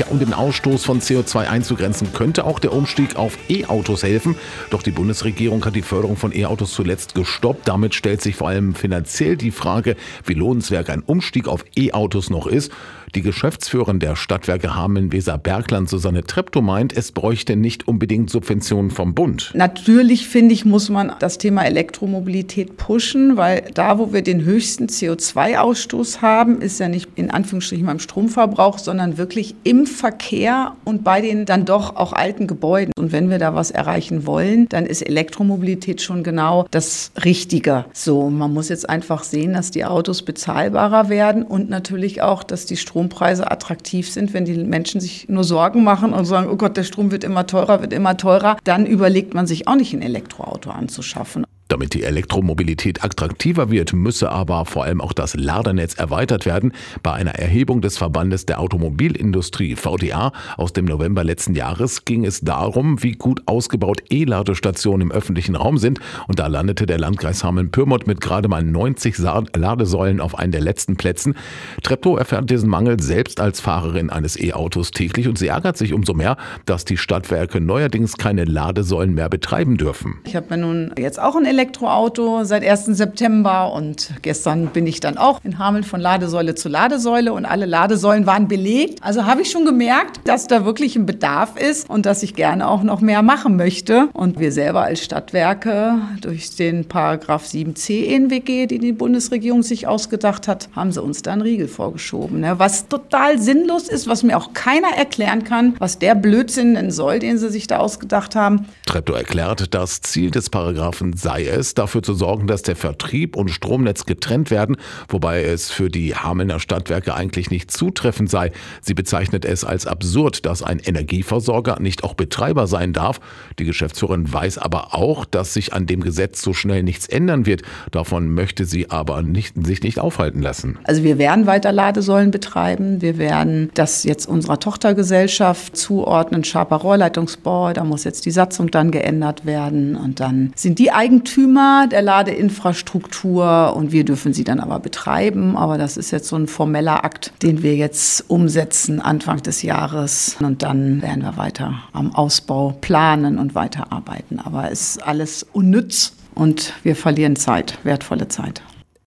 Ja, um den Ausstoß von CO2 einzugrenzen, könnte auch der Umstieg auf E-Autos helfen. Doch die Bundesregierung hat die Förderung von E-Autos zuletzt gestoppt. Damit stellt sich vor allem finanziell die Frage, wie lohnenswert ein Umstieg auf E-Autos noch ist. Die Geschäftsführerin der Stadtwerke Hameln-Weser-Bergland, Susanne Treptow, meint, es bräuchte nicht unbedingt Subventionen vom Bund. Natürlich, finde ich, muss man das Thema Elektromobilität pushen, weil da, wo wir den höchsten CO2-Ausstoß haben, ist ja nicht in Anführungsstrichen beim Stromverbrauch, sondern wirklich im Verkehr und bei den dann doch auch alten Gebäuden. Und wenn wir da was erreichen wollen, dann ist Elektromobilität schon genau das Richtige. So, man muss jetzt einfach sehen, dass die Autos bezahlbarer werden und natürlich auch, dass die Strom Strompreise attraktiv sind, wenn die Menschen sich nur Sorgen machen und sagen, oh Gott, der Strom wird immer teurer, wird immer teurer, dann überlegt man sich auch nicht ein Elektroauto anzuschaffen. Damit die Elektromobilität attraktiver wird, müsse aber vor allem auch das Ladernetz erweitert werden. Bei einer Erhebung des Verbandes der Automobilindustrie VDA aus dem November letzten Jahres ging es darum, wie gut ausgebaut E-Ladestationen im öffentlichen Raum sind. Und da landete der Landkreis Hameln-Pyrmont mit gerade mal 90 Ladesäulen auf einen der letzten Plätzen. Treptow erfährt diesen Mangel selbst als Fahrerin eines E-Autos täglich und sie ärgert sich umso mehr, dass die Stadtwerke neuerdings keine Ladesäulen mehr betreiben dürfen. Ich habe mir nun jetzt auch ein Elektroauto seit 1. September und gestern bin ich dann auch in Hameln von Ladesäule zu Ladesäule und alle Ladesäulen waren belegt. Also habe ich schon gemerkt, dass da wirklich ein Bedarf ist und dass ich gerne auch noch mehr machen möchte. Und wir selber als Stadtwerke durch den Paragraph 7c ENWG, den die Bundesregierung sich ausgedacht hat, haben sie uns da einen Riegel vorgeschoben. Ne? Was total sinnlos ist, was mir auch keiner erklären kann, was der Blödsinn denn soll, den sie sich da ausgedacht haben. Treptow erklärt, das Ziel des Paragraphen sei es, dafür zu sorgen, dass der Vertrieb und Stromnetz getrennt werden, wobei es für die Hamelner Stadtwerke eigentlich nicht zutreffend sei. Sie bezeichnet es als absurd, dass ein Energieversorger nicht auch Betreiber sein darf. Die Geschäftsführerin weiß aber auch, dass sich an dem Gesetz so schnell nichts ändern wird. Davon möchte sie aber nicht, sich nicht aufhalten lassen. Also wir werden weiter Ladesäulen betreiben. Wir werden das jetzt unserer Tochtergesellschaft zuordnen, Schaper Rohrleitungsbau. Da muss jetzt die Satzung dann geändert werden. Und dann sind die Eigentümer Eigentümer der Ladeinfrastruktur und wir dürfen sie dann aber betreiben. Aber das ist jetzt so ein formeller Akt, den wir jetzt umsetzen Anfang des Jahres. Und dann werden wir weiter am Ausbau planen und weiterarbeiten. Aber es ist alles unnütz und wir verlieren Zeit, wertvolle Zeit.